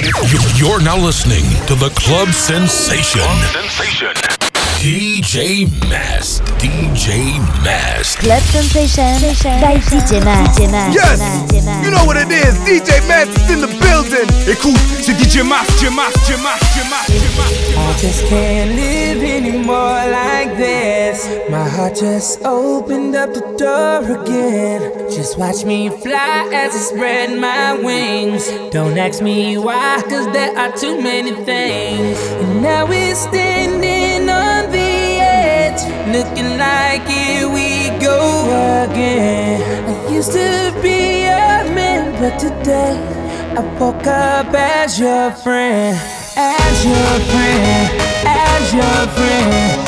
You're now listening to the Club Sensation. Club Sensation. DJ Mass. DJ Mass. Club Sensation by DJ Mass. Yes, you know what it is. DJ Mass is in the building. Écoute, c'est DJ Mass, DJ Mass, DJ Mass, DJ Mass, DJ Mass. I just can't live anymore like this. My heart just opened up the door again. Just watch me fly as I spread my wings. Don't ask me why, cause there are too many things. And now we're standing on the edge, looking like here we go again. I used to be a man, but today I woke up as your friend as your friend, as your friend,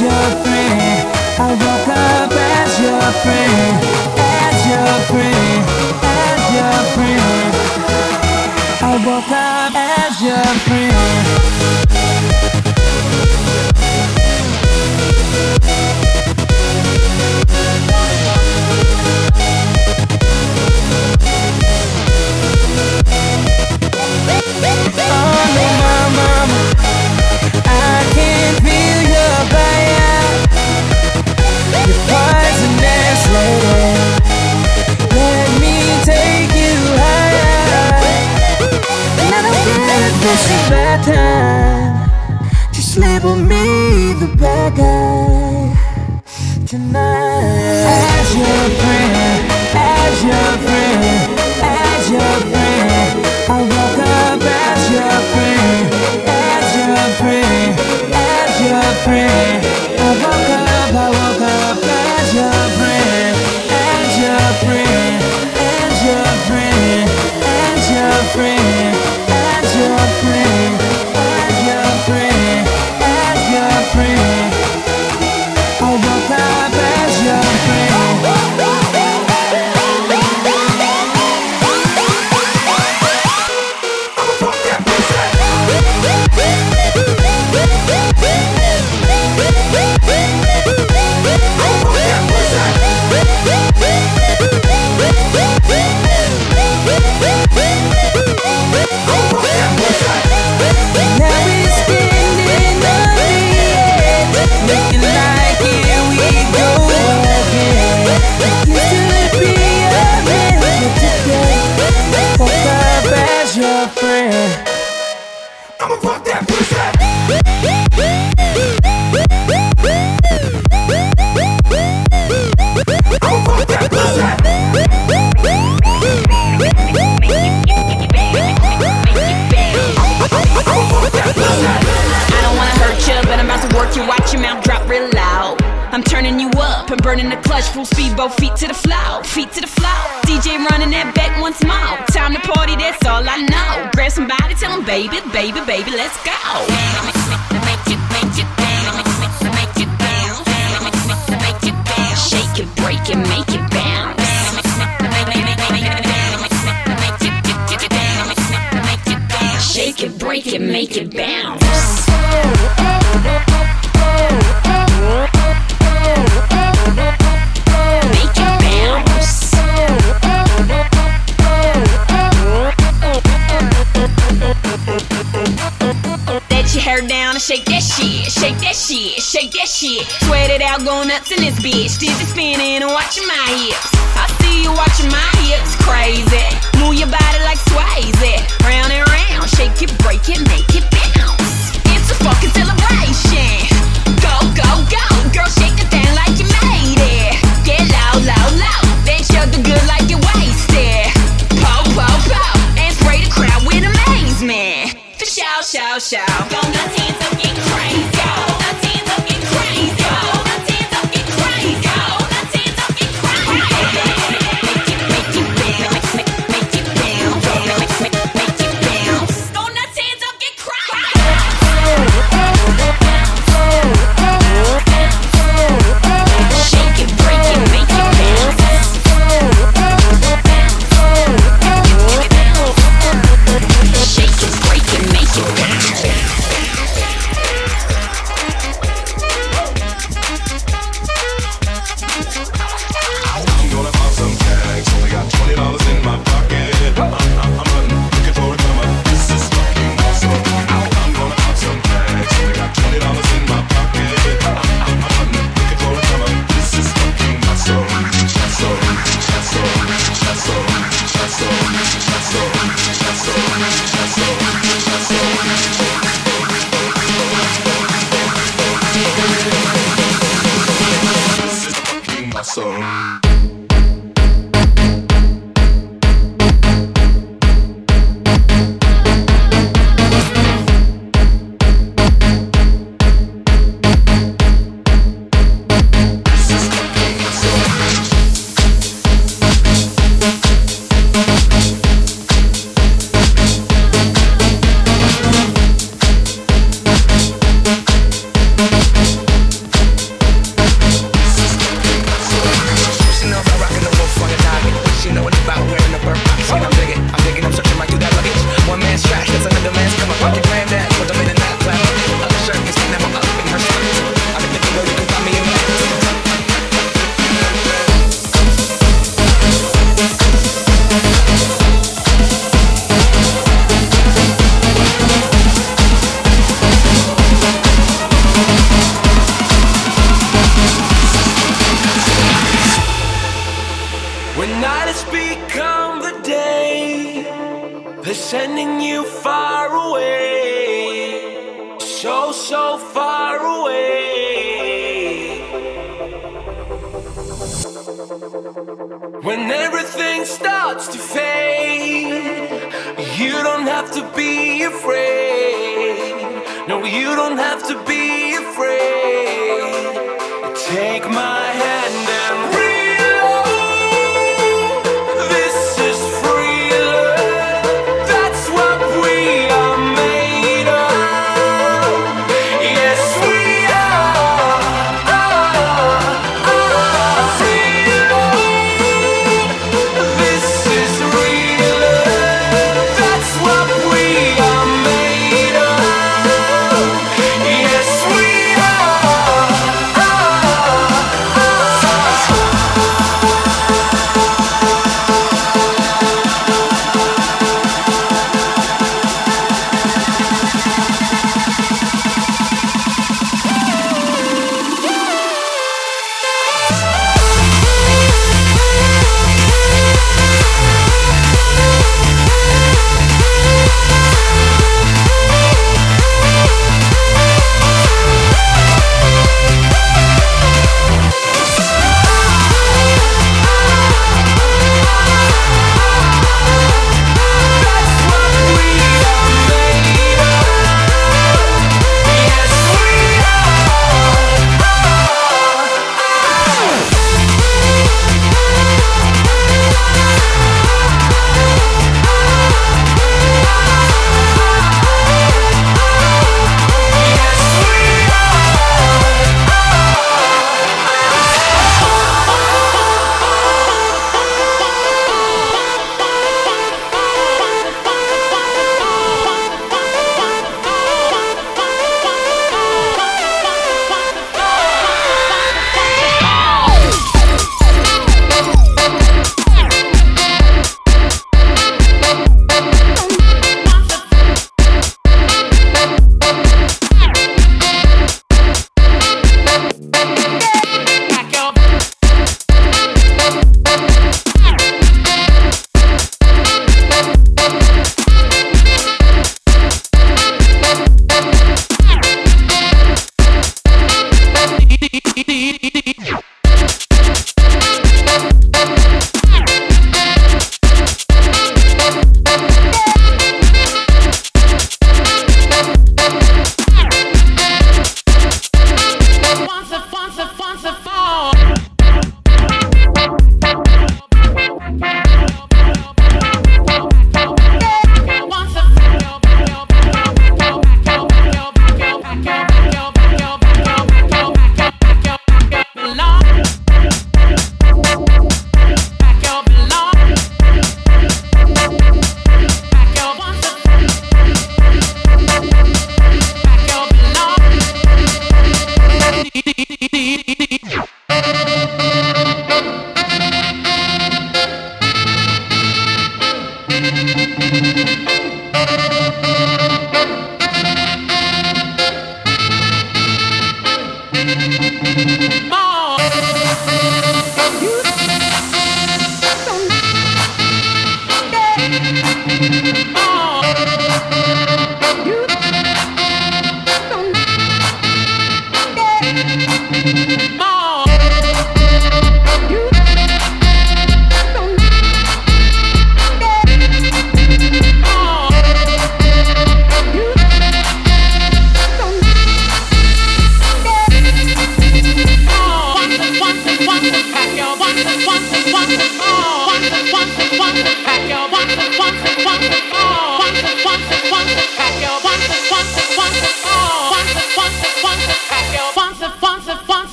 as your friend. I woke up as your friend, as your friend, as your friend. I woke up as your friend. Oh no, mama, this is bad time. Just label me the bad guy. Tonight. As your friend, as your friend, I woke up, I woke up baby, baby, baby, let's go.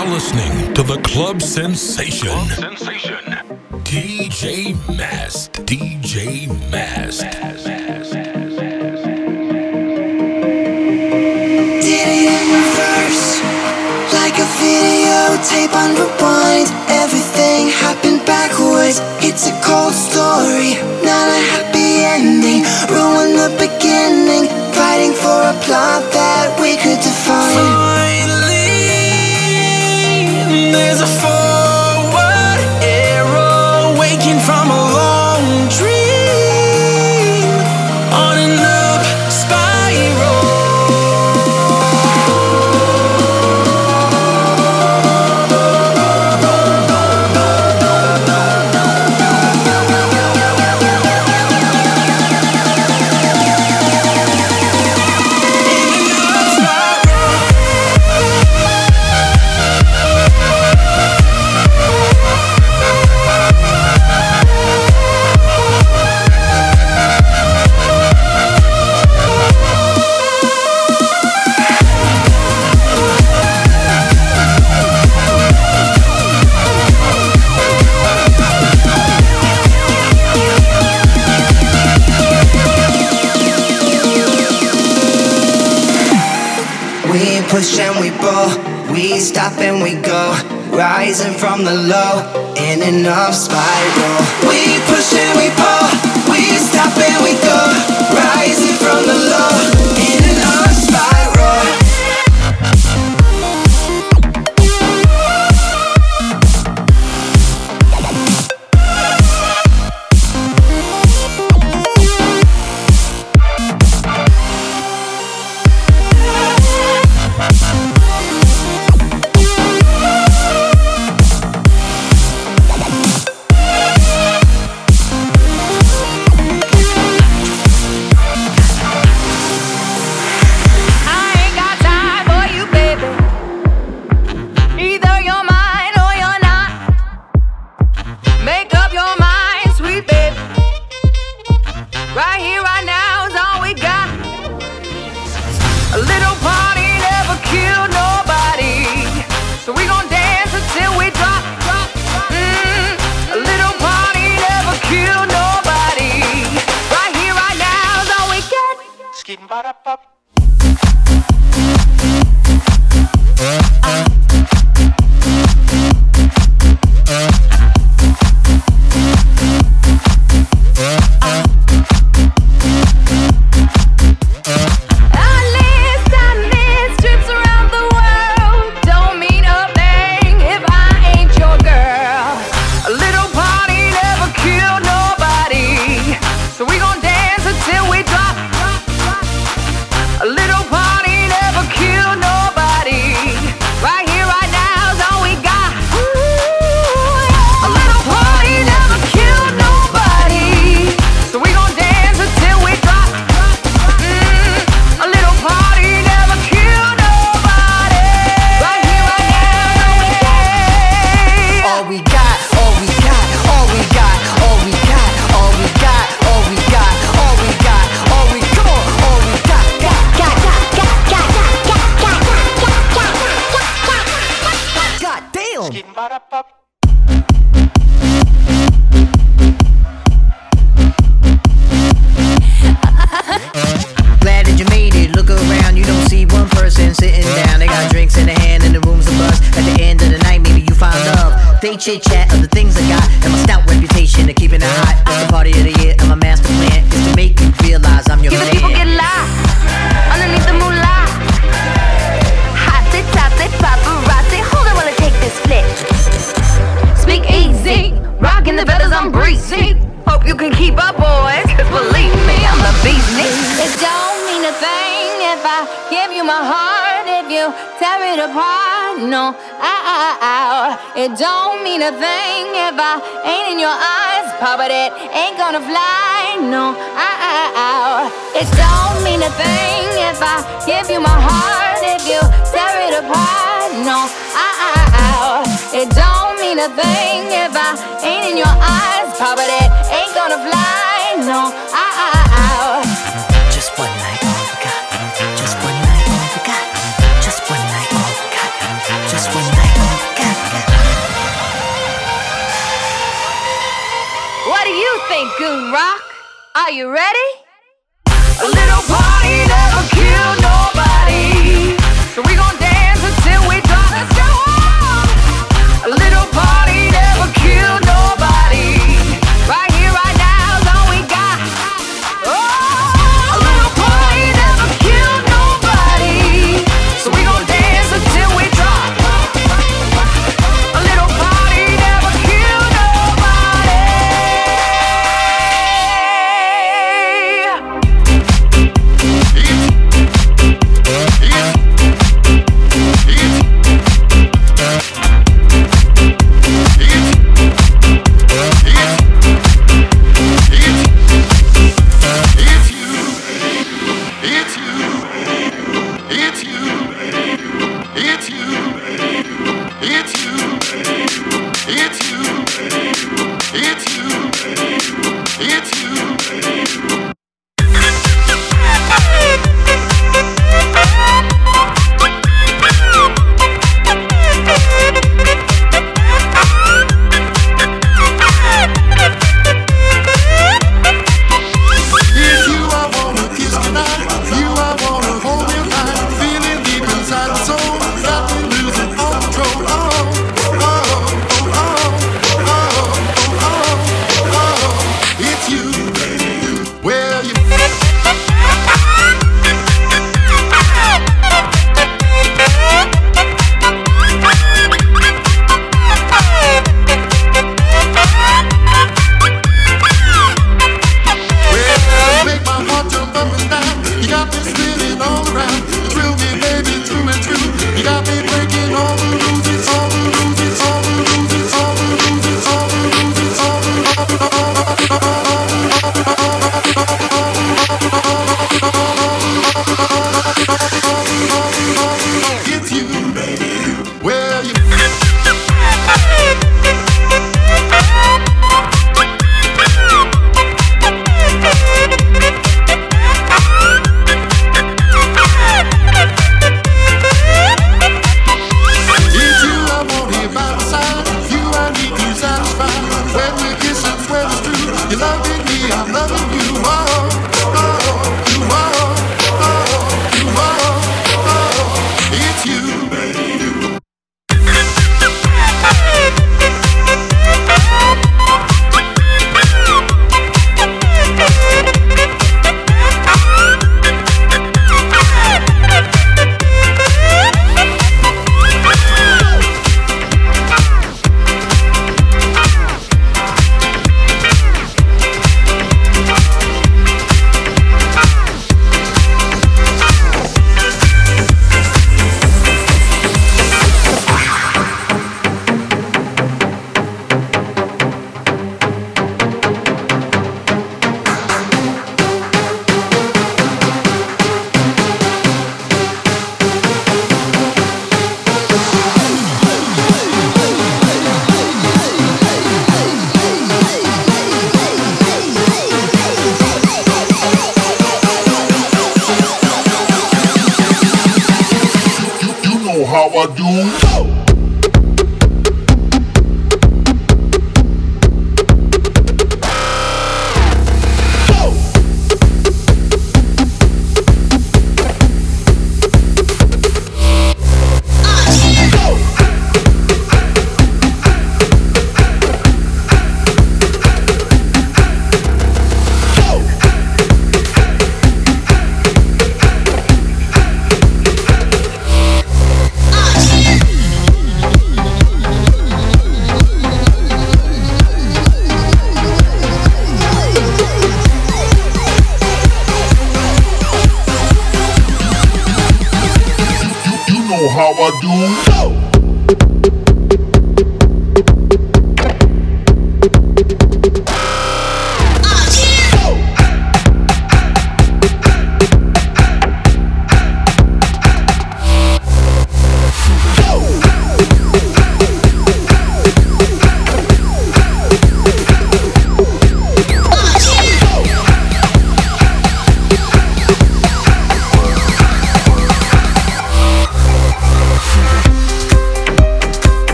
Now listening to the Club Sensation. Sensation. DJ Mass. DJ Mass. Did it in reverse, like a videotape on rewind. Everything happened backwards. It's a cold story, not a happy ending. Ruin the beginning, fighting for a plot that we could define. Finally, there's a forward and we go, rising from the low, in and up spiral. We push and we pull, we stop and we go, ain't Goon Rock. Are you ready? A little party now.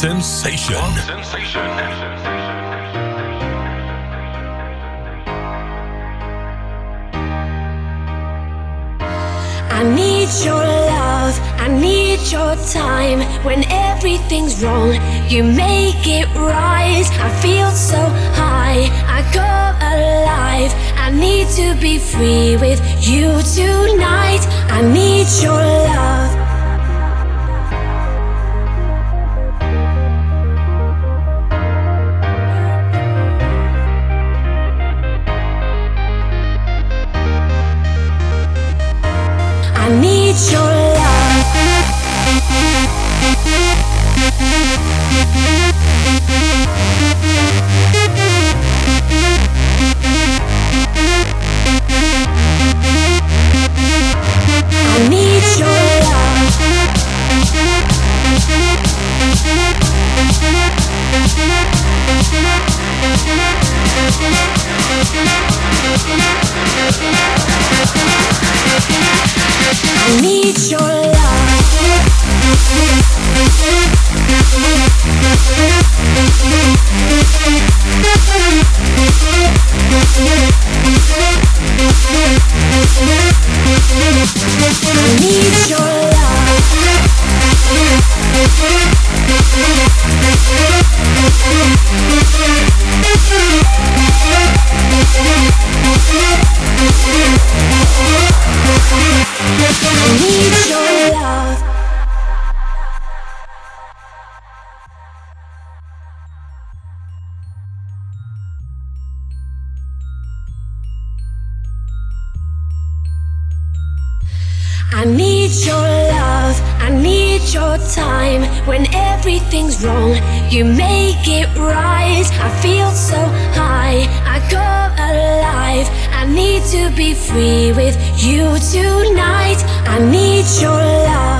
sensation. One sensation. I need your love, I need your time. When everything's wrong, you make it right. I feel so high, I go alive. I need to be free with you too. I need your love, I need your time. When everything's wrong, you make it right. I feel so high, I come alive. I need to be free with you tonight. I need your love.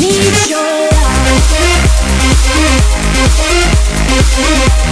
need your love.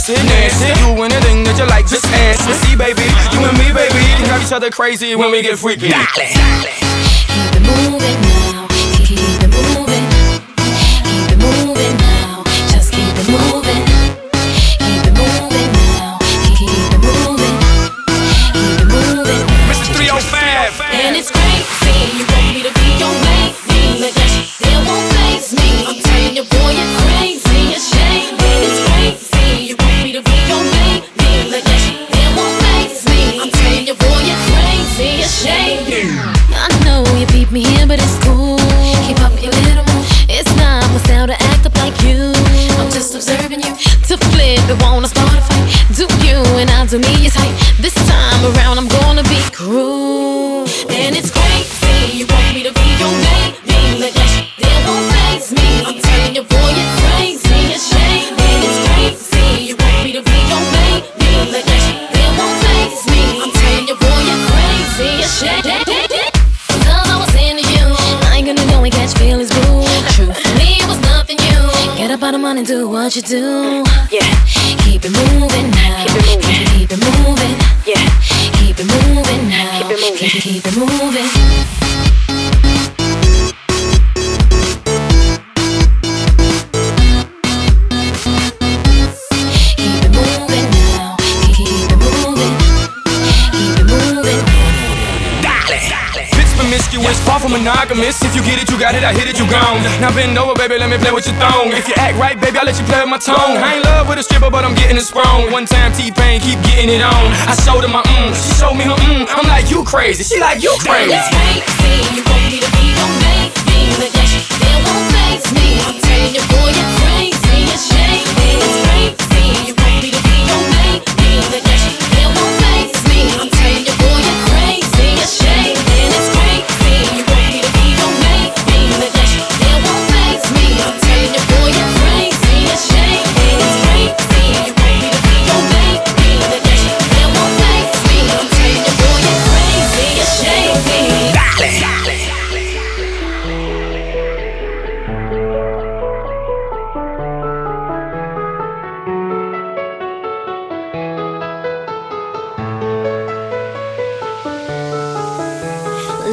sexy, nasty. You anything that you like, just ask me. See, baby, you and me, baby, can drive each other crazy when we get freaky. Keep it moving now, keep it moving, keep it moving now, just keep it moving. Got it. I hit it, you gone. Now bend over, baby, let me play with your thong. If you act right, baby, I'll let you play with my tone. I ain't love with a stripper, but I'm getting it sprung. One time T-Pain, keep getting it on. I showed her my mm, she showed me her mm. I'm like, you crazy. She like, you crazy. It's crazy. You want me to be your main thing, but that shit still won't face me. I'm telling you, boy,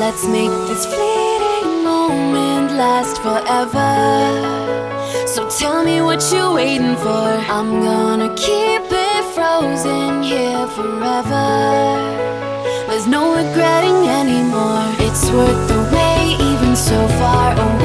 Let's make this fleeting moment last forever. So tell me what you're waiting for. I'm gonna keep it frozen here forever. There's no regretting anymore. It's worth the wait, even so far away.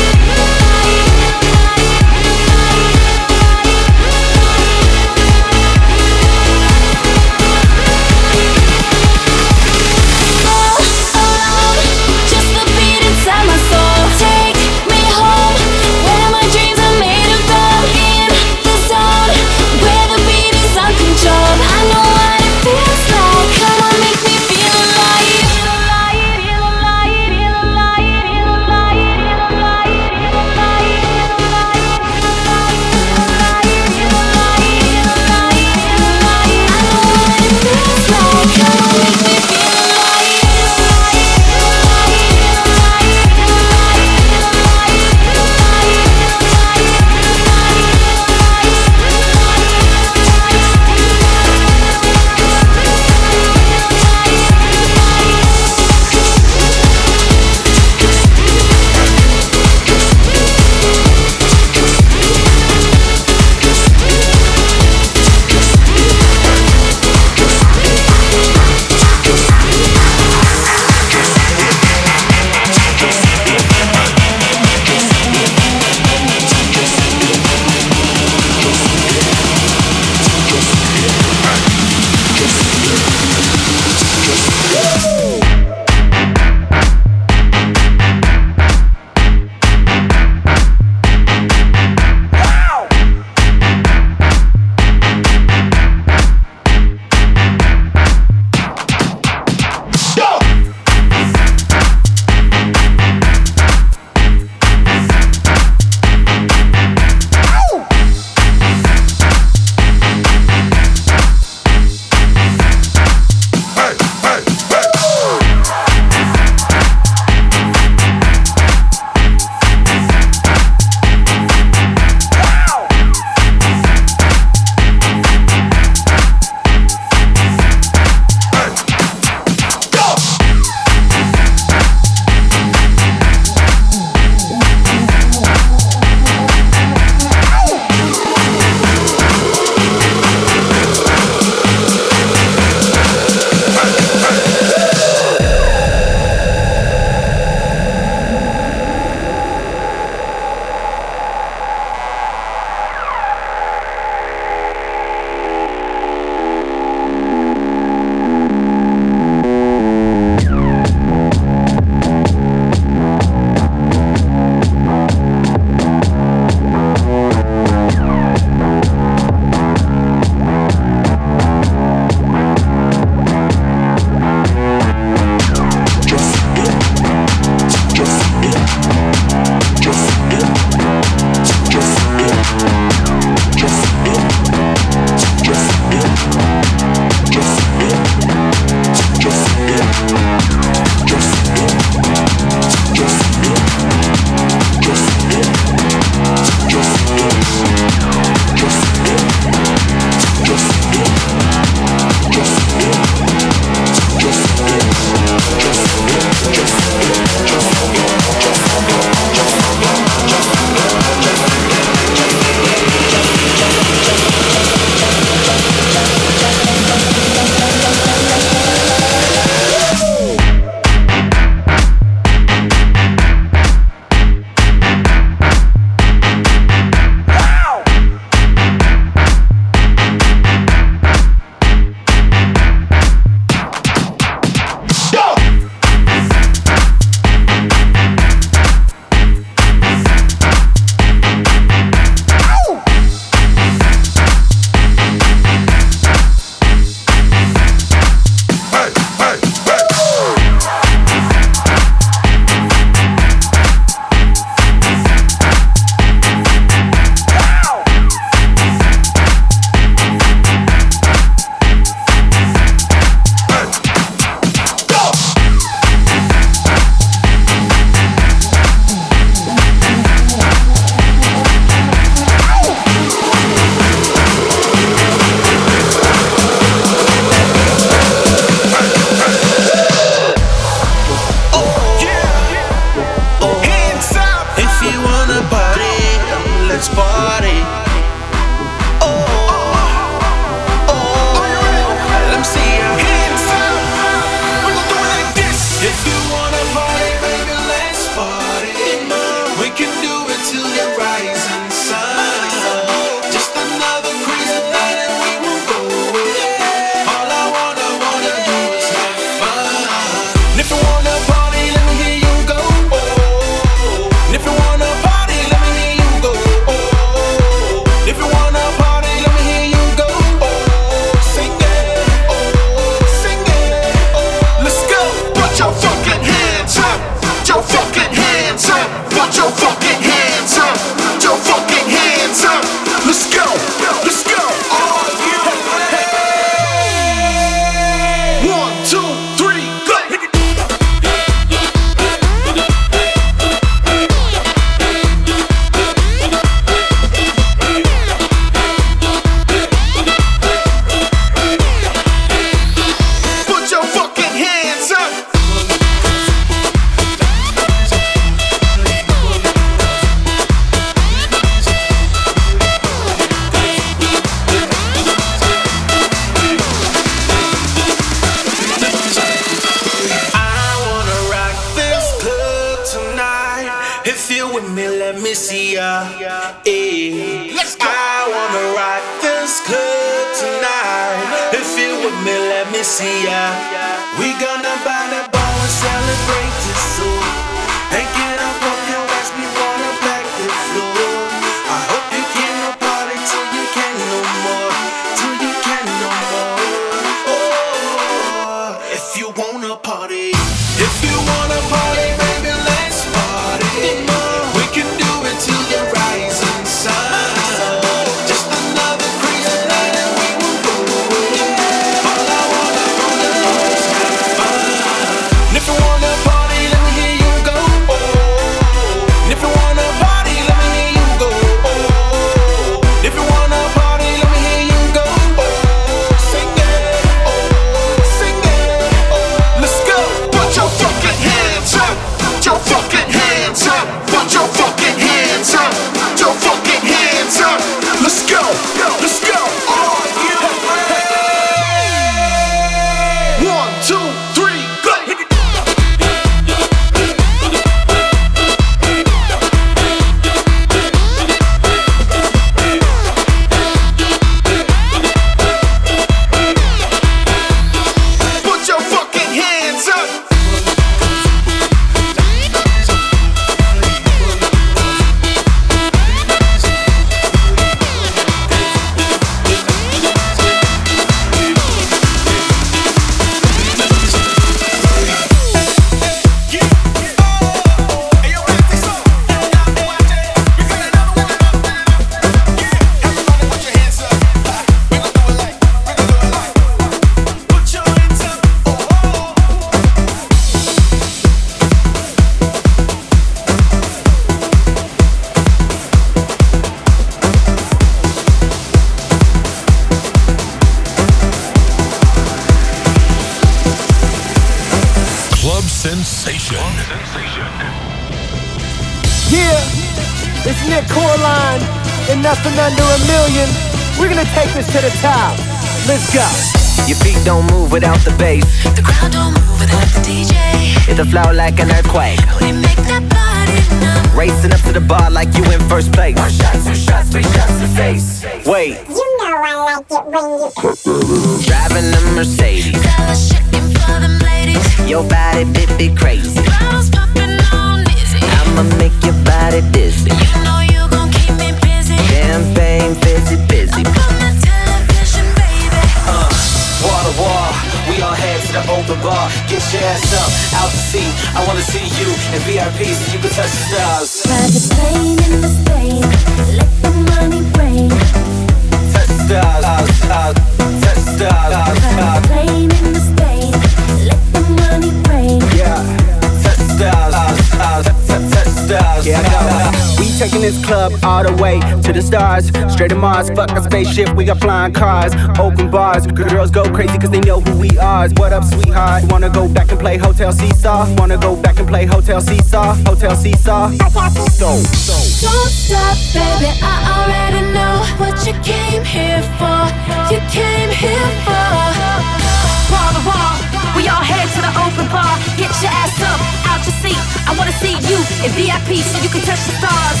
wanna see you in VIP so you can touch the stars.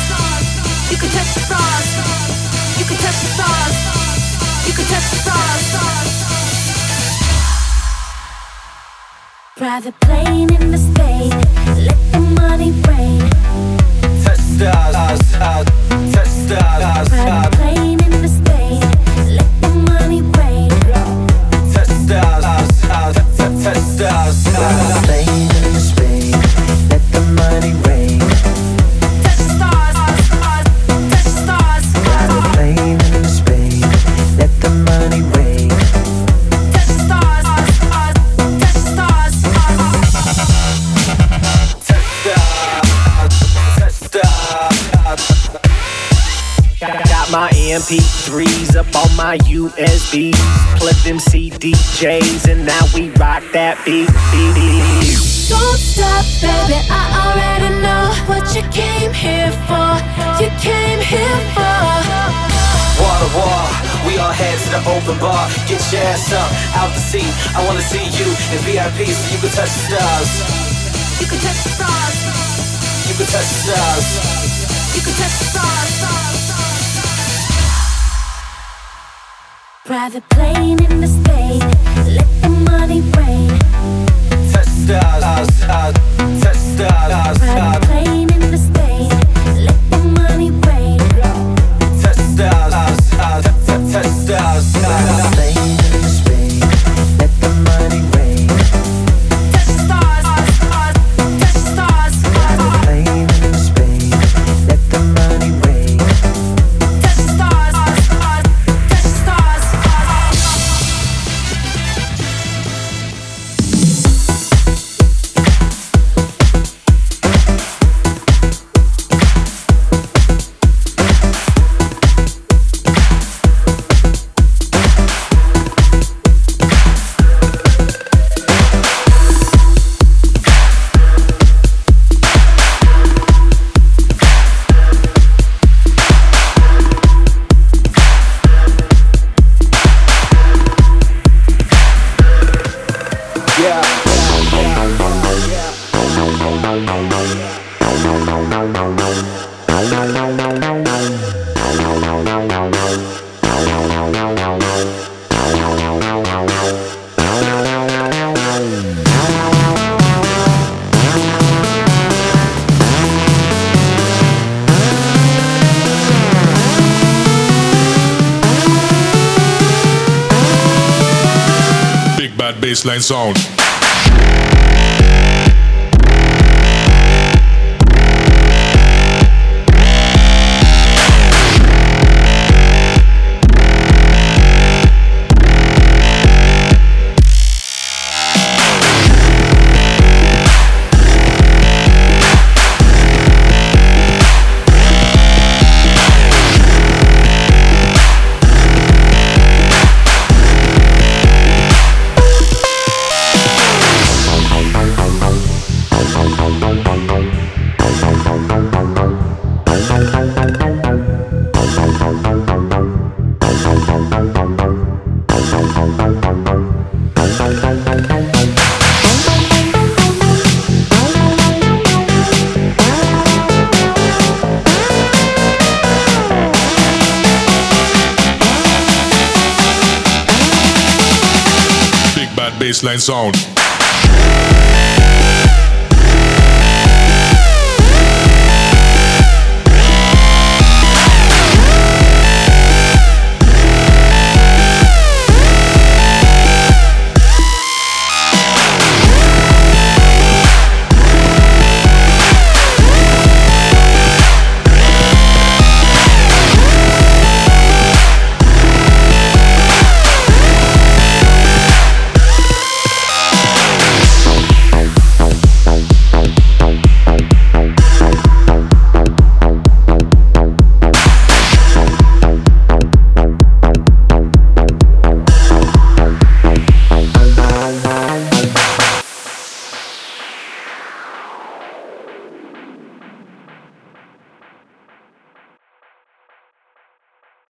You can touch the stars. You can touch the stars. You can touch the stars. Private plane in the state, let the money rain. Touch stars, touch stars, touch stars. MP3s up on my USB. Plug them CDJs and now we rock that beat. Don't stop, baby. I already know what you came here for. You came here for Water, to war. We all head to the open bar. Get your ass up, out the seat. I wanna see you in VIP so you can touch the stars. You can touch the stars. You can touch the stars. You can touch the stars. private plane in the space. Let the money rain. Touch stars, touch stars, private plane. bassline sound. zone.